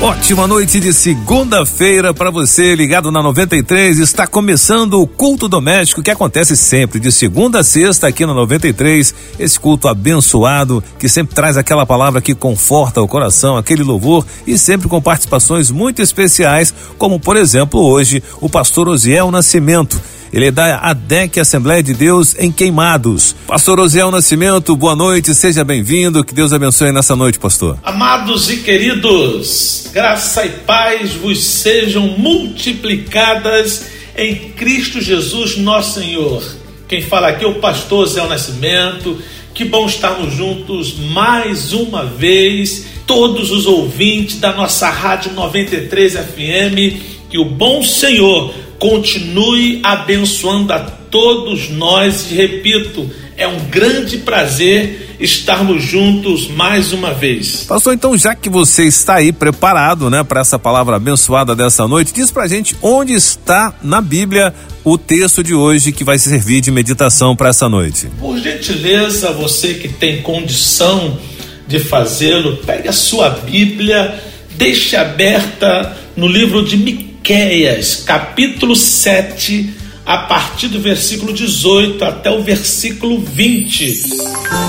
Ótima noite de segunda-feira para você ligado na 93. Está começando o culto doméstico que acontece sempre de segunda a sexta aqui na 93. Esse culto abençoado que sempre traz aquela palavra que conforta o coração, aquele louvor e sempre com participações muito especiais, como por exemplo hoje o pastor Osiel Nascimento. Ele é da ADEC Assembleia de Deus em Queimados. Pastor Osiel Nascimento, boa noite, seja bem-vindo. Que Deus abençoe nessa noite, pastor. Amados e queridos, graça e paz vos sejam multiplicadas em Cristo Jesus, nosso Senhor. Quem fala aqui é o pastor Osiel Nascimento. Que bom estarmos juntos mais uma vez, todos os ouvintes da nossa Rádio 93 FM. Que o bom Senhor continue abençoando a todos nós. E repito, é um grande prazer estarmos juntos mais uma vez. Pastor, então já que você está aí preparado, né, para essa palavra abençoada dessa noite, diz pra gente onde está na Bíblia o texto de hoje que vai servir de meditação para essa noite. Por gentileza, você que tem condição de fazê-lo, pegue a sua Bíblia, deixe aberta no livro de Miqueias Miqueias, capítulo 7, a partir do versículo 18 até o versículo 20.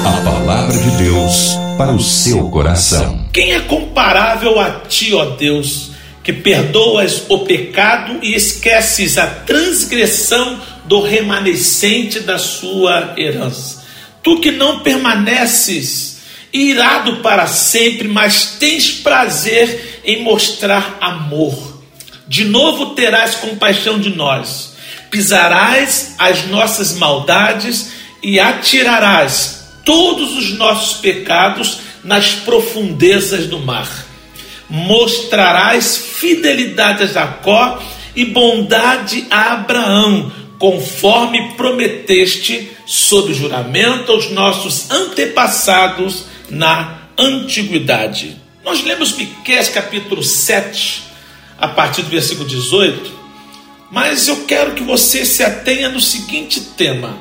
A palavra de Deus para o seu coração. Quem é comparável a ti, ó Deus, que perdoas o pecado e esqueces a transgressão do remanescente da sua herança? Tu que não permaneces irado para sempre, mas tens prazer em mostrar amor de novo terás compaixão de nós, pisarás as nossas maldades e atirarás todos os nossos pecados nas profundezas do mar. Mostrarás fidelidade a Jacó e bondade a Abraão, conforme prometeste sob juramento aos nossos antepassados na antiguidade. Nós lemos Miqués capítulo 7, a partir do versículo 18, mas eu quero que você se atenha no seguinte tema: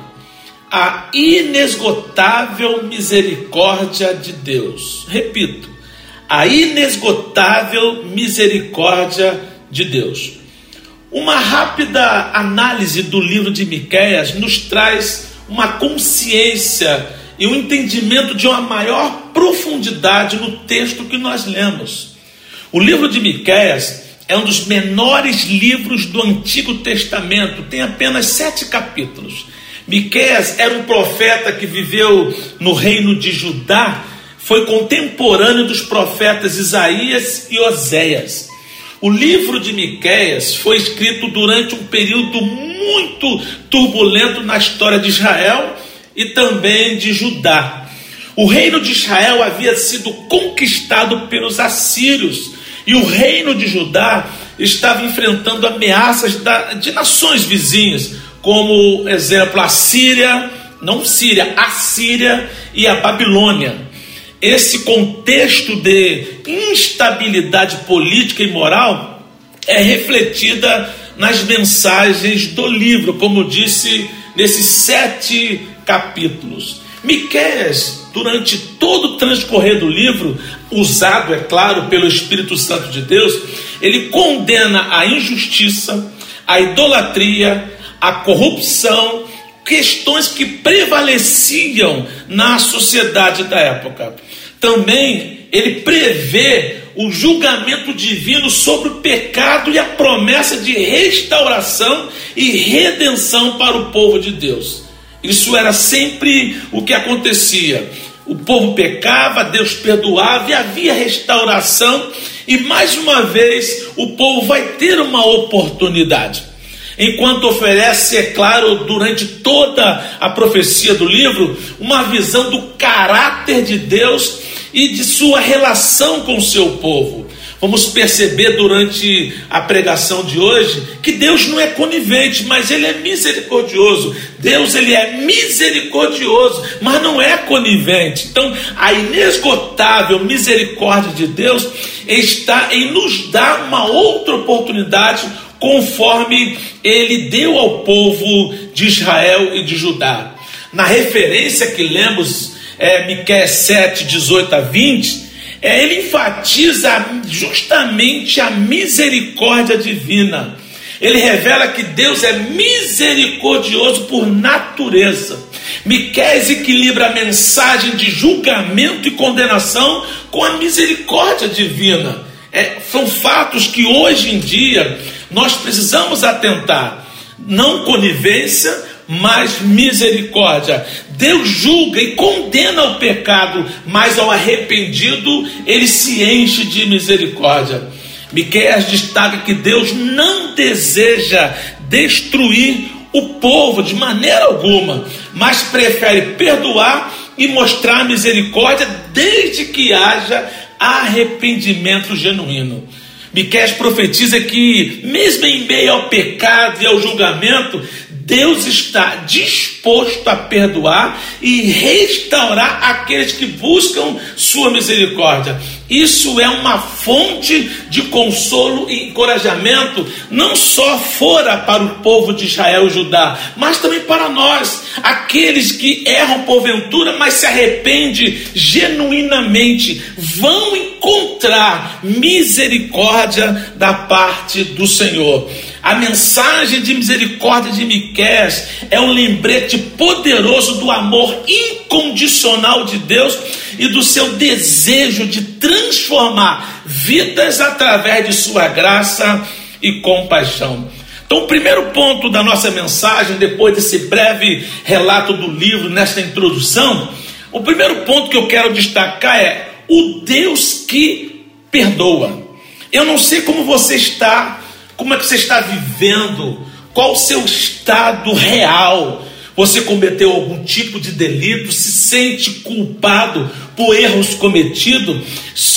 a inesgotável misericórdia de Deus. Repito, a inesgotável misericórdia de Deus. Uma rápida análise do livro de Miqueias nos traz uma consciência e um entendimento de uma maior profundidade no texto que nós lemos. O livro de Miqueias é um dos menores livros do Antigo Testamento, tem apenas sete capítulos. Miqueias era um profeta que viveu no reino de Judá, foi contemporâneo dos profetas Isaías e Oséias. O livro de Miqueias foi escrito durante um período muito turbulento na história de Israel e também de Judá. O reino de Israel havia sido conquistado pelos assírios e o reino de Judá estava enfrentando ameaças de nações vizinhas, como exemplo a Síria, não Síria, a Síria e a Babilônia. Esse contexto de instabilidade política e moral é refletida nas mensagens do livro, como disse nesses sete capítulos. Miqueias durante todo o transcorrer do livro, usado, é claro, pelo Espírito Santo de Deus, ele condena a injustiça, a idolatria, a corrupção, questões que prevaleciam na sociedade da época. Também ele prevê o julgamento divino sobre o pecado e a promessa de restauração e redenção para o povo de Deus. Isso era sempre o que acontecia. O povo pecava, Deus perdoava e havia restauração, e mais uma vez o povo vai ter uma oportunidade. Enquanto oferece, é claro, durante toda a profecia do livro, uma visão do caráter de Deus e de sua relação com o seu povo vamos perceber durante a pregação de hoje que Deus não é conivente, mas ele é misericordioso. Deus ele é misericordioso, mas não é conivente. Então, a inesgotável misericórdia de Deus está em nos dar uma outra oportunidade conforme ele deu ao povo de Israel e de Judá. Na referência que lemos, é, Miqueias 7, 18 a 20, é, ele enfatiza justamente a misericórdia divina. Ele revela que Deus é misericordioso por natureza. Miqués equilibra a mensagem de julgamento e condenação com a misericórdia divina. É, são fatos que hoje em dia nós precisamos atentar. Não conivência, mas misericórdia. Deus julga e condena o pecado, mas ao arrependido ele se enche de misericórdia. Miqueias destaca que Deus não deseja destruir o povo de maneira alguma, mas prefere perdoar e mostrar misericórdia desde que haja arrependimento genuíno. Miqueias profetiza que, mesmo em meio ao pecado e ao julgamento, Deus está disposto a perdoar e restaurar aqueles que buscam sua misericórdia. Isso é uma fonte de consolo e encorajamento, não só fora para o povo de Israel e Judá, mas também para nós, aqueles que erram porventura, mas se arrependem genuinamente, vão encontrar misericórdia da parte do Senhor. A mensagem de misericórdia de Miqués é um lembrete poderoso do amor incondicional de Deus e do seu desejo de transformar vidas através de sua graça e compaixão. Então, o primeiro ponto da nossa mensagem, depois desse breve relato do livro, nesta introdução, o primeiro ponto que eu quero destacar é o Deus que perdoa. Eu não sei como você está como é que você está vivendo? Qual o seu estado real? Você cometeu algum tipo de delito? Se sente culpado por erros cometidos?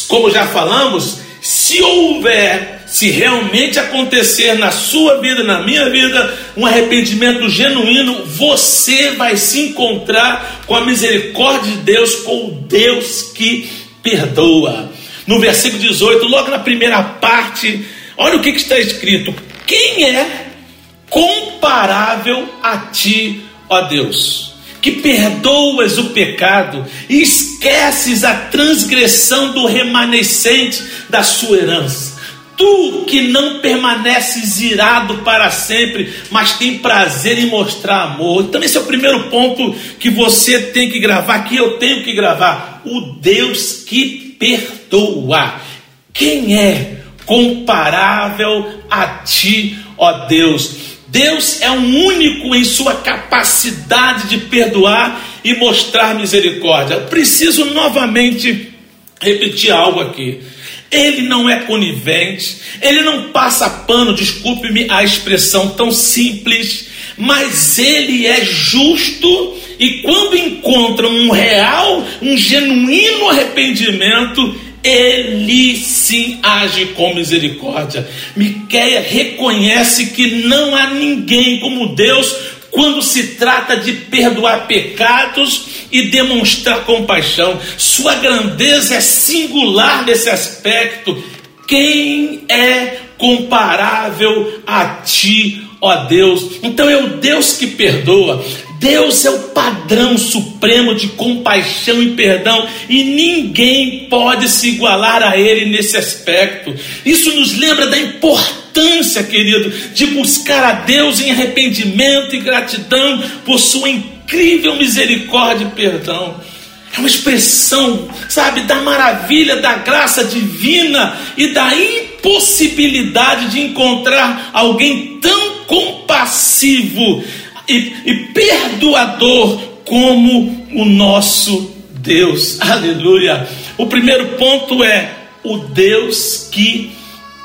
Como já falamos, se houver, se realmente acontecer na sua vida, na minha vida, um arrependimento genuíno, você vai se encontrar com a misericórdia de Deus, com o Deus que perdoa. No versículo 18, logo na primeira parte Olha o que, que está escrito: quem é comparável a ti, ó Deus? Que perdoas o pecado e esqueces a transgressão do remanescente da sua herança. Tu que não permaneces irado para sempre, mas tem prazer em mostrar amor. Então, esse é o primeiro ponto que você tem que gravar, que eu tenho que gravar. O Deus que perdoa. Quem é comparável a ti, ó Deus. Deus é um único em sua capacidade de perdoar e mostrar misericórdia. Eu preciso novamente repetir algo aqui. Ele não é conivente, ele não passa pano, desculpe-me a expressão tão simples, mas ele é justo e quando encontra um real, um genuíno arrependimento, ele sim age com misericórdia. Miquéia reconhece que não há ninguém como Deus quando se trata de perdoar pecados e demonstrar compaixão. Sua grandeza é singular nesse aspecto. Quem é comparável a ti, ó Deus? Então é o Deus que perdoa. Deus é o padrão supremo de compaixão e perdão e ninguém pode se igualar a Ele nesse aspecto. Isso nos lembra da importância, querido, de buscar a Deus em arrependimento e gratidão por Sua incrível misericórdia e perdão. É uma expressão, sabe, da maravilha, da graça divina e da impossibilidade de encontrar alguém tão compassivo e, e perdoador como o nosso Deus. Aleluia. O primeiro ponto é o Deus que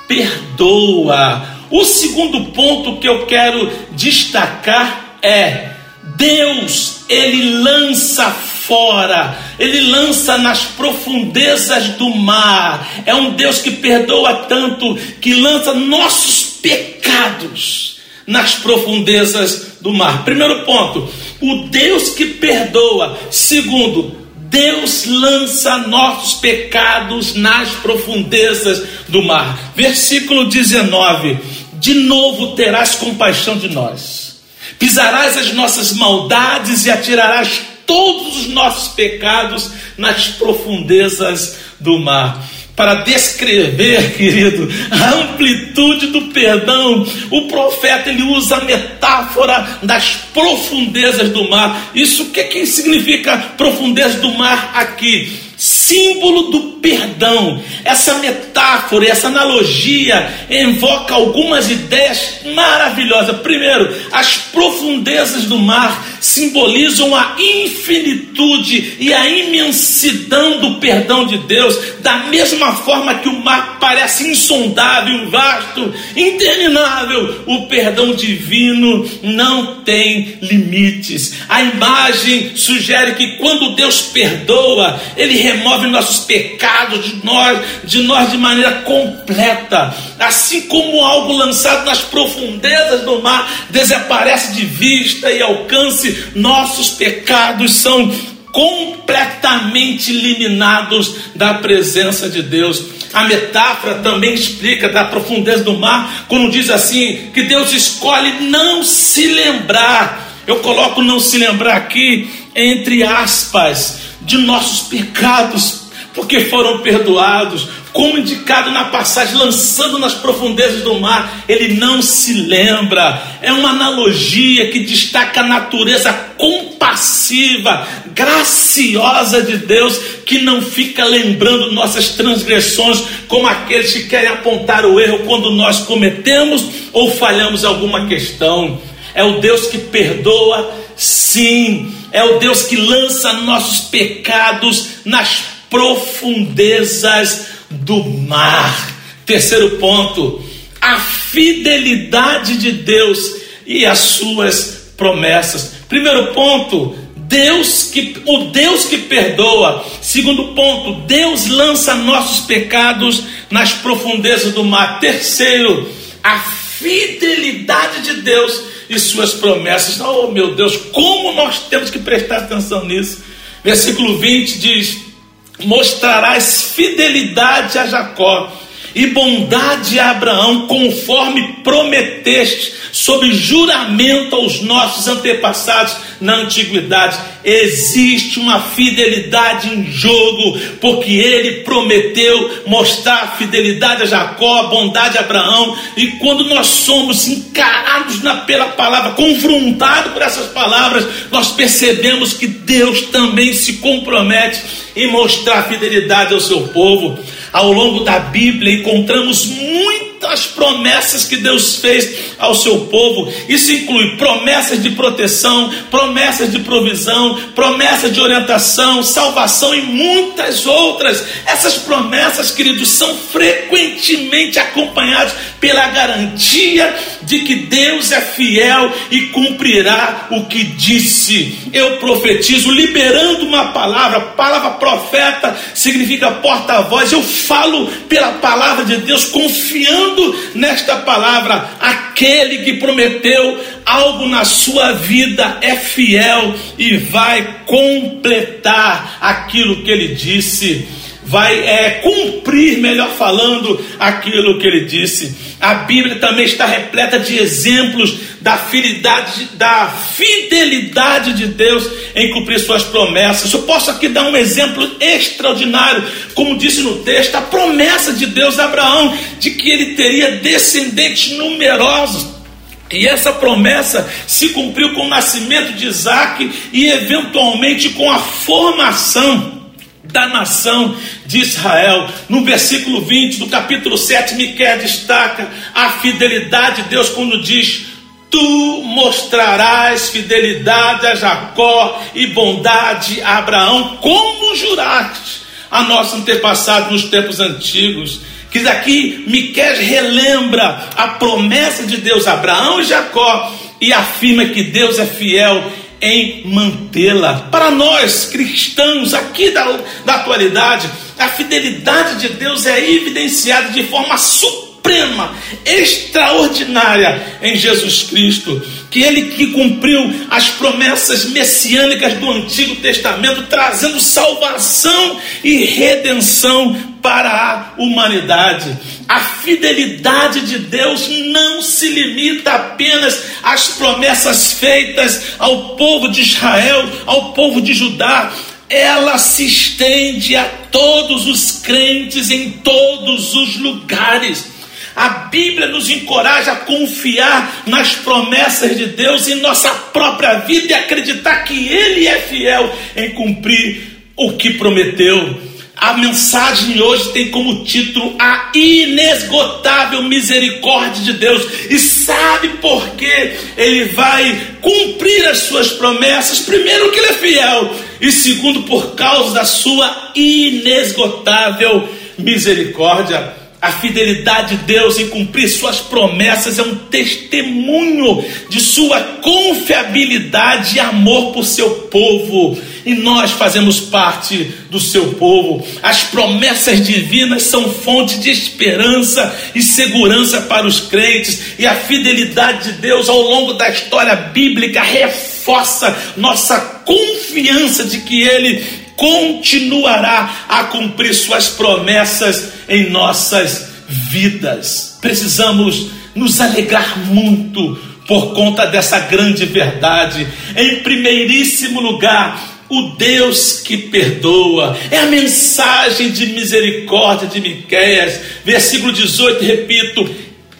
perdoa. O segundo ponto que eu quero destacar é Deus, ele lança fora, ele lança nas profundezas do mar. É um Deus que perdoa tanto que lança nossos pecados nas profundezas do mar. Primeiro ponto, o Deus que perdoa. Segundo, Deus lança nossos pecados nas profundezas do mar. Versículo 19: de novo terás compaixão de nós. Pisarás as nossas maldades e atirarás todos os nossos pecados nas profundezas do mar para descrever, querido, a amplitude do perdão. O profeta ele usa a metáfora das profundezas do mar. Isso o que, que significa profundezas do mar aqui? Símbolo do perdão. Essa metáfora, essa analogia invoca algumas ideias maravilhosas. Primeiro, as profundezas do mar simbolizam a infinitude e a imensidão do perdão de Deus, da mesma forma que o mar parece insondável, vasto, interminável, o perdão divino não tem limites. A imagem sugere que quando Deus perdoa, ele remove nossos pecados de nós, de nós de maneira completa. Assim como algo lançado nas profundezas do mar desaparece de vista e alcance, nossos pecados são completamente eliminados da presença de Deus. A metáfora também explica da profundeza do mar, quando diz assim: que Deus escolhe não se lembrar. Eu coloco não se lembrar aqui entre aspas de nossos pecados, porque foram perdoados, como indicado na passagem, lançando nas profundezas do mar, ele não se lembra. É uma analogia que destaca a natureza compassiva, graciosa de Deus, que não fica lembrando nossas transgressões, como aqueles que querem apontar o erro quando nós cometemos ou falhamos alguma questão. É o Deus que perdoa, sim, é o Deus que lança nossos pecados nas profundezas do mar. Terceiro ponto, a fidelidade de Deus e as suas promessas. Primeiro ponto, Deus que o Deus que perdoa. Segundo ponto, Deus lança nossos pecados nas profundezas do mar. Terceiro, a fidelidade de Deus e suas promessas. Oh, meu Deus, como nós temos que prestar atenção nisso. Versículo 20 diz: Mostrarás fidelidade a Jacó e bondade a Abraão, conforme prometeste, sob juramento aos nossos antepassados na antiguidade. Existe uma fidelidade em jogo, porque ele prometeu mostrar fidelidade a Jacó, bondade a Abraão, e quando nós somos encarados na, pela palavra, confrontados por essas palavras, nós percebemos que Deus também se compromete em mostrar fidelidade ao seu povo. Ao longo da Bíblia encontramos muitas promessas que Deus fez ao seu povo. Isso inclui promessas de proteção, promessas de provisão, promessas de orientação, salvação e muitas outras. Essas promessas, queridos, são frequentemente acompanhadas pela garantia de que Deus é fiel e cumprirá o que disse. Eu profetizo, liberando uma palavra, palavra profeta significa porta-voz. Eu falo pela palavra de Deus, confiando nesta palavra. Aquele que prometeu algo na sua vida é fiel e vai completar aquilo que ele disse vai é, cumprir, melhor falando, aquilo que ele disse. A Bíblia também está repleta de exemplos da fidelidade, da fidelidade de Deus em cumprir suas promessas. Eu posso aqui dar um exemplo extraordinário, como disse no texto, a promessa de Deus a Abraão de que ele teria descendentes numerosos. E essa promessa se cumpriu com o nascimento de Isaac e, eventualmente, com a formação da nação de Israel. No versículo 20 do capítulo 7, Miquel destaca a fidelidade de Deus quando diz: Tu mostrarás fidelidade a Jacó e bondade a Abraão, como juraste a nosso antepassado nos tempos antigos. Que aqui Miquel relembra a promessa de Deus a Abraão e Jacó e afirma que Deus é fiel em mantê-la. Para nós cristãos aqui da, da atualidade, a fidelidade de Deus é evidenciada de forma suprema, extraordinária em Jesus Cristo. Que ele que cumpriu as promessas messiânicas do Antigo Testamento, trazendo salvação e redenção para a humanidade. A fidelidade de Deus não se limita apenas às promessas feitas ao povo de Israel, ao povo de Judá, ela se estende a todos os crentes em todos os lugares. A Bíblia nos encoraja a confiar nas promessas de Deus em nossa própria vida e acreditar que Ele é fiel em cumprir o que prometeu. A mensagem hoje tem como título A Inesgotável Misericórdia de Deus. E sabe por que Ele vai cumprir as suas promessas? Primeiro, que Ele é fiel, e segundo, por causa da sua inesgotável misericórdia. A fidelidade de Deus em cumprir suas promessas é um testemunho de sua confiabilidade e amor por seu povo. E nós fazemos parte do seu povo. As promessas divinas são fonte de esperança e segurança para os crentes. E a fidelidade de Deus ao longo da história bíblica reforça nossa confiança de que Ele continuará a cumprir suas promessas em nossas vidas. Precisamos nos alegrar muito por conta dessa grande verdade. Em primeiríssimo lugar, o Deus que perdoa. É a mensagem de misericórdia de Miqueias, versículo 18, repito: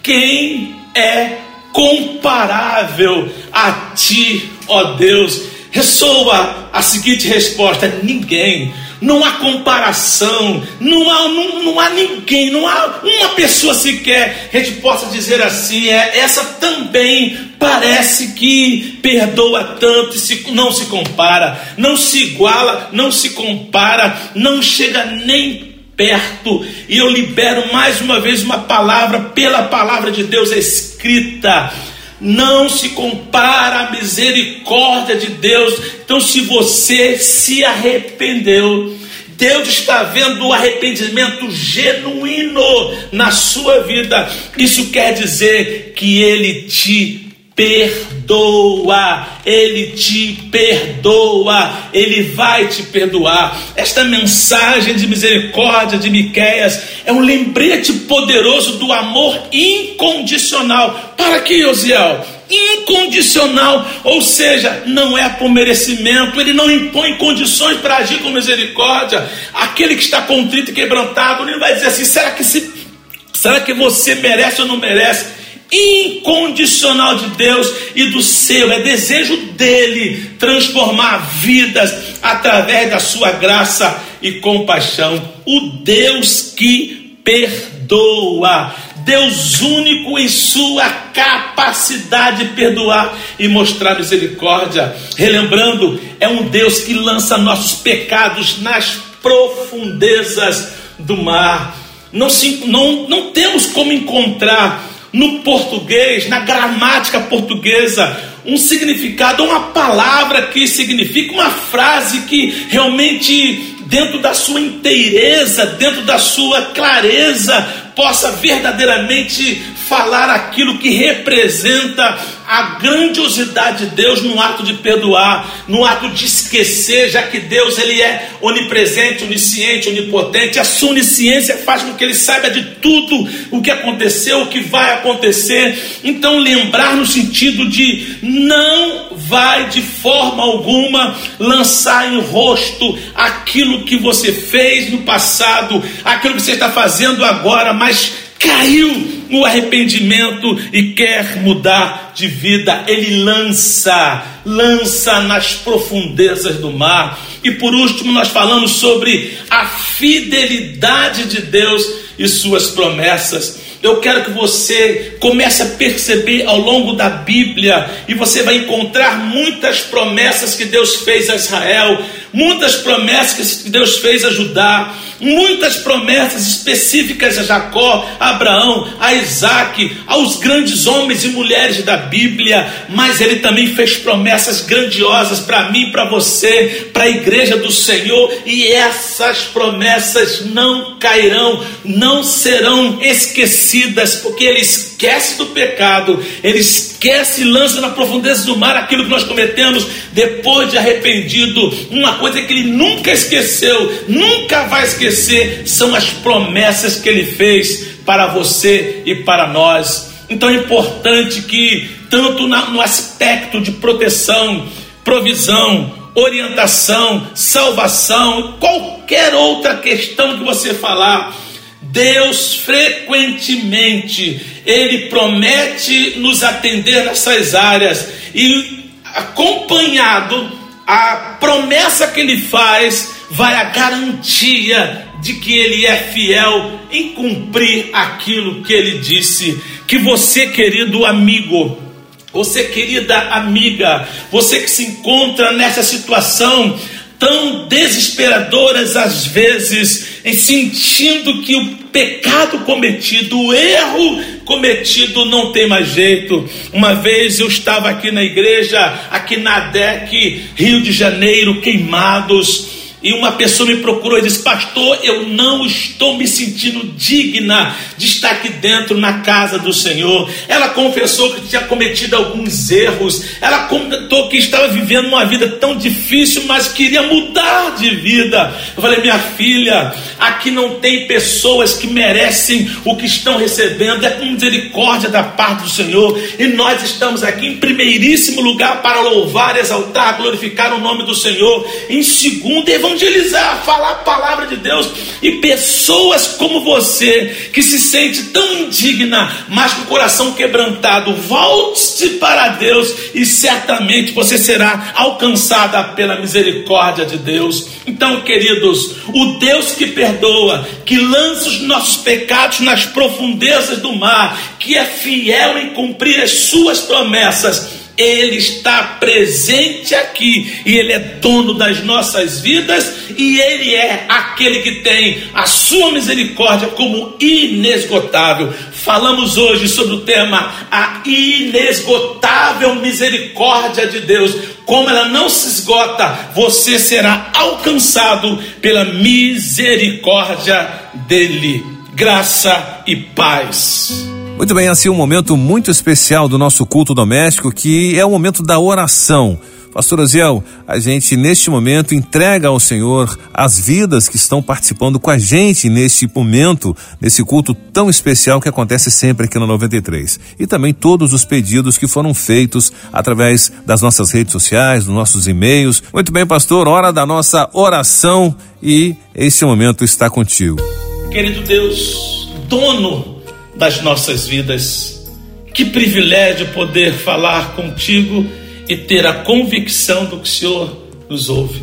quem é comparável a ti, ó Deus? Ressoa a seguinte resposta: ninguém. Não há comparação, não há, não, não há ninguém, não há uma pessoa sequer. Que a gente possa dizer assim, é, essa também parece que perdoa tanto se, não se compara, não se iguala, não se compara, não chega nem perto. E eu libero mais uma vez uma palavra pela palavra de Deus escrita não se compara a misericórdia de Deus. Então, se você se arrependeu, Deus está vendo o arrependimento genuíno na sua vida. Isso quer dizer que Ele te perdoa, Ele te perdoa, Ele vai te perdoar. Esta mensagem de misericórdia de Miqueias é um lembrete poderoso do amor incondicional. Para que, Osiel? Incondicional, ou seja, não é por merecimento, ele não impõe condições para agir com misericórdia. Aquele que está contrito e quebrantado, ele vai dizer assim: será que se será que você merece ou não merece? Incondicional de Deus e do seu, é desejo dele transformar vidas através da sua graça e compaixão. O Deus que perdoa, Deus único em sua capacidade de perdoar e mostrar misericórdia. Relembrando, é um Deus que lança nossos pecados nas profundezas do mar. Não, se, não, não temos como encontrar no português, na gramática portuguesa, um significado, uma palavra que significa uma frase que realmente, dentro da sua inteireza, dentro da sua clareza, possa verdadeiramente falar aquilo que representa a grandiosidade de Deus no ato de perdoar, no ato de esquecer, já que Deus ele é onipresente, onisciente, onipotente. A sua onisciência faz com que ele saiba de tudo o que aconteceu, o que vai acontecer. Então lembrar no sentido de não vai de forma alguma lançar em rosto aquilo que você fez no passado, aquilo que você está fazendo agora, mas caiu no arrependimento e quer mudar de vida, ele lança, lança nas profundezas do mar. E por último, nós falamos sobre a fidelidade de Deus e suas promessas. Eu quero que você comece a perceber ao longo da Bíblia e você vai encontrar muitas promessas que Deus fez a Israel, muitas promessas que Deus fez a Judá, muitas promessas específicas a Jacó, a Abraão, a Isaac, aos grandes homens e mulheres da Bíblia, mas ele também fez promessas grandiosas para mim, para você, para a igreja do Senhor, e essas promessas não cairão, não serão esquecidas porque ele esquece do pecado, ele esquece e lança na profundeza do mar aquilo que nós cometemos depois de arrependido. Uma coisa que ele nunca esqueceu, nunca vai esquecer, são as promessas que ele fez para você e para nós. Então é importante que, tanto no aspecto de proteção, provisão, orientação, salvação, qualquer outra questão que você falar, Deus frequentemente ele promete nos atender nessas áreas e acompanhado a promessa que ele faz vai a garantia de que ele é fiel em cumprir aquilo que ele disse. Que você, querido amigo, você, querida amiga, você que se encontra nessa situação tão desesperadoras às vezes, em sentindo que o pecado cometido, o erro cometido não tem mais jeito. Uma vez eu estava aqui na igreja, aqui na DEC, Rio de Janeiro, queimados e uma pessoa me procurou e disse: Pastor, eu não estou me sentindo digna de estar aqui dentro na casa do Senhor. Ela confessou que tinha cometido alguns erros. Ela comentou que estava vivendo uma vida tão difícil, mas queria mudar de vida. Eu falei: Minha filha, aqui não tem pessoas que merecem o que estão recebendo, é com misericórdia da parte do Senhor. E nós estamos aqui em primeiríssimo lugar para louvar, exaltar, glorificar o nome do Senhor. Em segundo, evangelizar, falar a palavra de Deus. E pessoas como você, que se sente tão indigna, mas com o coração quebrantado, volte-se para Deus e certamente você será alcançada pela misericórdia de Deus. Então, queridos, o Deus que perdoa, que lança os nossos pecados nas profundezas do mar, que é fiel em cumprir as suas promessas, ele está presente aqui e Ele é dono das nossas vidas e Ele é aquele que tem a sua misericórdia como inesgotável. Falamos hoje sobre o tema a inesgotável misericórdia de Deus. Como ela não se esgota, você será alcançado pela misericórdia dele. Graça e paz. Muito bem, assim um momento muito especial do nosso culto doméstico, que é o momento da oração. Pastor Oziel, a gente neste momento entrega ao Senhor as vidas que estão participando com a gente neste momento, nesse culto tão especial que acontece sempre aqui no 93. E também todos os pedidos que foram feitos através das nossas redes sociais, dos nossos e-mails. Muito bem, pastor, hora da nossa oração e este momento está contigo. Querido Deus, dono das nossas vidas. Que privilégio poder falar contigo e ter a convicção do que o Senhor nos ouve.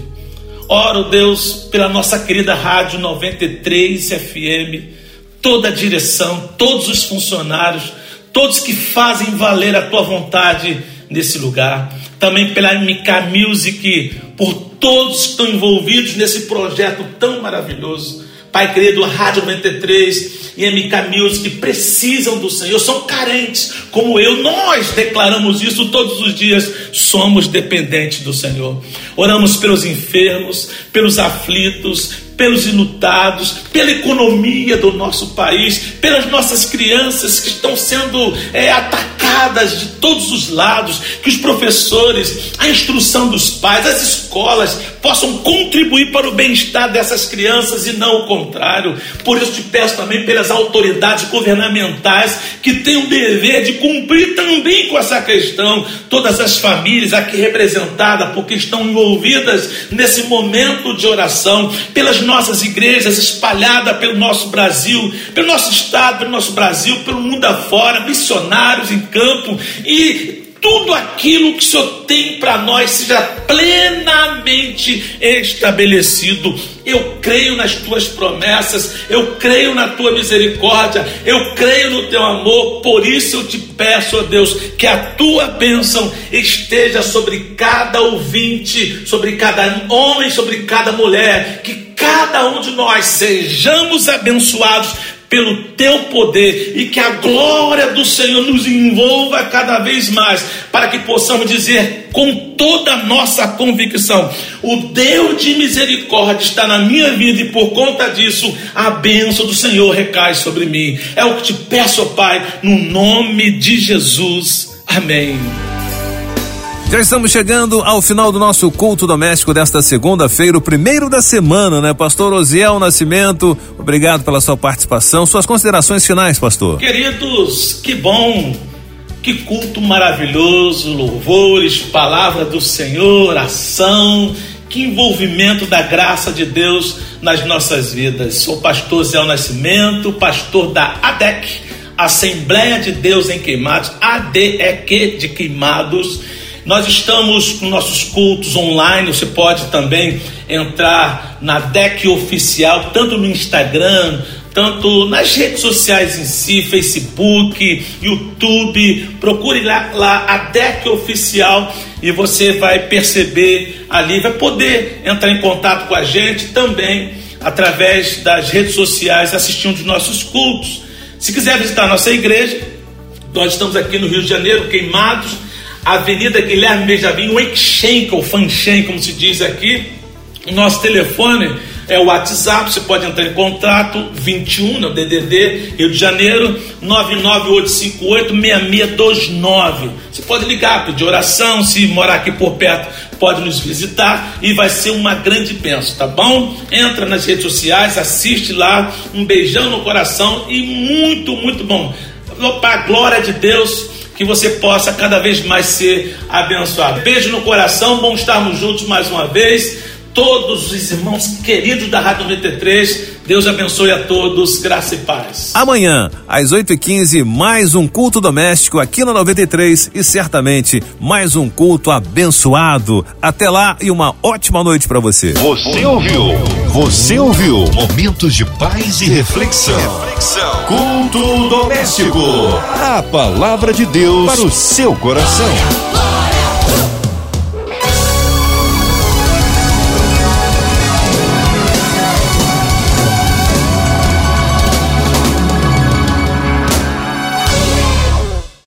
Oro, Deus, pela nossa querida Rádio 93 FM, toda a direção, todos os funcionários, todos que fazem valer a tua vontade nesse lugar. Também pela MK Music, por todos que estão envolvidos nesse projeto tão maravilhoso. Pai querido, Rádio 93 e MK Music precisam do Senhor, são carentes, como eu, nós declaramos isso todos os dias, somos dependentes do Senhor. Oramos pelos enfermos, pelos aflitos, pelos inutados, pela economia do nosso país, pelas nossas crianças que estão sendo é, atacadas de todos os lados, que os professores, a instrução dos pais, as escolas possam contribuir para o bem-estar dessas crianças e não o contrário. Por isso te peço também pelas autoridades governamentais que têm o dever de cumprir também com essa questão. Todas as famílias aqui representadas, porque estão envolvidas nesse momento de oração, pelas nossas igrejas espalhadas pelo nosso Brasil, pelo nosso estado, pelo nosso Brasil, pelo mundo afora, missionários em campo e tudo aquilo que o Senhor tem para nós seja plenamente estabelecido. Eu creio nas tuas promessas, eu creio na tua misericórdia, eu creio no teu amor, por isso eu te peço, ó Deus, que a tua bênção esteja sobre cada ouvinte, sobre cada homem, sobre cada mulher, que cada um de nós sejamos abençoados pelo teu poder e que a glória do Senhor nos envolva cada vez mais, para que possamos dizer com toda a nossa convicção: o Deus de misericórdia está na minha vida e por conta disso a bênção do Senhor recai sobre mim. É o que te peço, Pai, no nome de Jesus. Amém. Já estamos chegando ao final do nosso culto doméstico desta segunda-feira, o primeiro da semana, né? Pastor Osiel Nascimento, obrigado pela sua participação. Suas considerações finais, pastor. Queridos, que bom, que culto maravilhoso, louvores, palavra do Senhor, oração, que envolvimento da graça de Deus nas nossas vidas. Sou pastor Osiel Nascimento, pastor da ADEC, Assembleia de Deus em Queimados, ADEQ de Queimados nós estamos com nossos cultos online, você pode também entrar na DEC Oficial, tanto no Instagram, tanto nas redes sociais em si, Facebook, YouTube, procure lá, lá a DEC Oficial e você vai perceber ali, vai poder entrar em contato com a gente também através das redes sociais, assistindo os nossos cultos. Se quiser visitar nossa igreja, nós estamos aqui no Rio de Janeiro, queimados, Avenida Guilherme Benjamin, ou Fanchen, como se diz aqui. O nosso telefone é o WhatsApp, você pode entrar em contato, 21, no DDD, Rio de Janeiro, 998586629. Você pode ligar, pedir oração, se morar aqui por perto, pode nos visitar e vai ser uma grande bênção, tá bom? Entra nas redes sociais, assiste lá, um beijão no coração e muito, muito bom. Para a glória de Deus, que você possa cada vez mais ser abençoado. Beijo no coração, bom estarmos juntos mais uma vez. Todos os irmãos queridos da Rádio 93, Deus abençoe a todos, graça e paz. Amanhã, às 8h15, mais um culto doméstico aqui na 93 e certamente mais um culto abençoado. Até lá e uma ótima noite para você. Você ouviu? Você ouviu? Momentos de paz e reflexão. reflexão. Culto doméstico. A palavra de Deus para o seu coração.